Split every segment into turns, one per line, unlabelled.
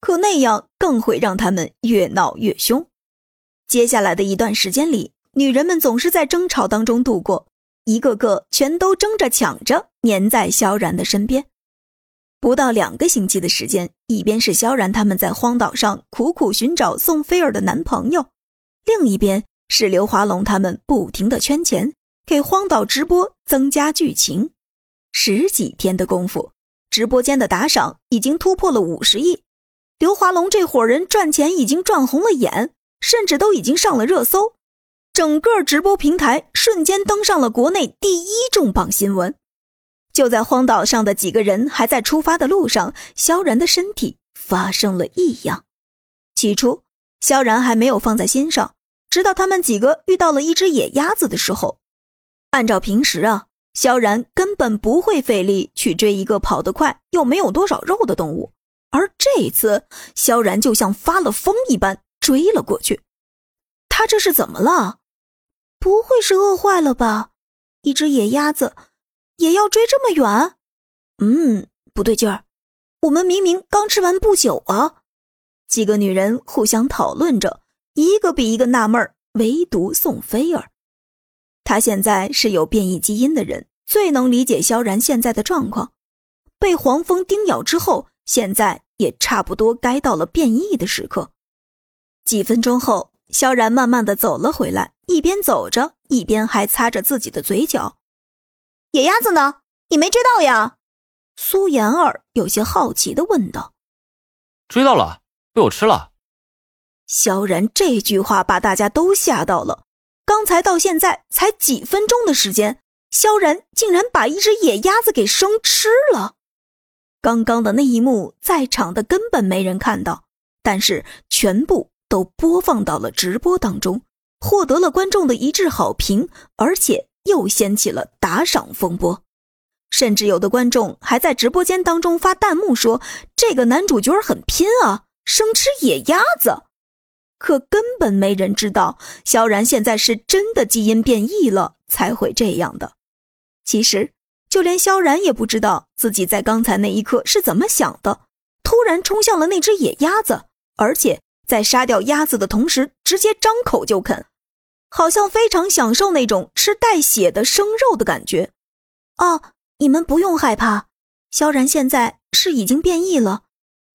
可那样更会让他们越闹越凶。接下来的一段时间里，女人们总是在争吵当中度过，一个个全都争着抢着粘在萧然的身边。不到两个星期的时间，一边是萧然他们在荒岛上苦苦寻找宋菲儿的男朋友，另一边是刘华龙他们不停的圈钱，给荒岛直播增加剧情。十几天的功夫，直播间的打赏已经突破了五十亿。刘华龙这伙人赚钱已经赚红了眼，甚至都已经上了热搜，整个直播平台瞬间登上了国内第一重磅新闻。就在荒岛上的几个人还在出发的路上，萧然的身体发生了异样。起初，萧然还没有放在心上，直到他们几个遇到了一只野鸭子的时候，按照平时啊，萧然根本不会费力去追一个跑得快又没有多少肉的动物。而这一次，萧然就像发了疯一般追了过去。他这是怎么了？不会是饿坏了吧？一只野鸭子也要追这么远？嗯，不对劲儿。我们明明刚吃完不久啊！几个女人互相讨论着，一个比一个纳闷儿。唯独宋菲儿，她现在是有变异基因的人，最能理解萧然现在的状况。被黄蜂叮咬之后。现在也差不多该到了变异的时刻。几分钟后，萧然慢慢的走了回来，一边走着，一边还擦着自己的嘴角。
野鸭子呢？你没追到呀？
苏妍儿有些好奇的问道。
追到了，被我吃了。
萧然这句话把大家都吓到了。刚才到现在才几分钟的时间，萧然竟然把一只野鸭子给生吃了。刚刚的那一幕，在场的根本没人看到，但是全部都播放到了直播当中，获得了观众的一致好评，而且又掀起了打赏风波，甚至有的观众还在直播间当中发弹幕说：“这个男主角很拼啊，生吃野鸭子。”可根本没人知道，萧然现在是真的基因变异了才会这样的。其实。就连萧然也不知道自己在刚才那一刻是怎么想的，突然冲向了那只野鸭子，而且在杀掉鸭子的同时，直接张口就啃，好像非常享受那种吃带血的生肉的感觉。哦，你们不用害怕，萧然现在是已经变异了，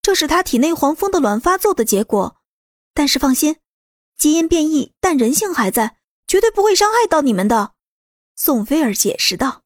这是他体内黄蜂的卵发作的结果。但是放心，基因变异但人性还在，绝对不会伤害到你们的。宋菲儿解释道。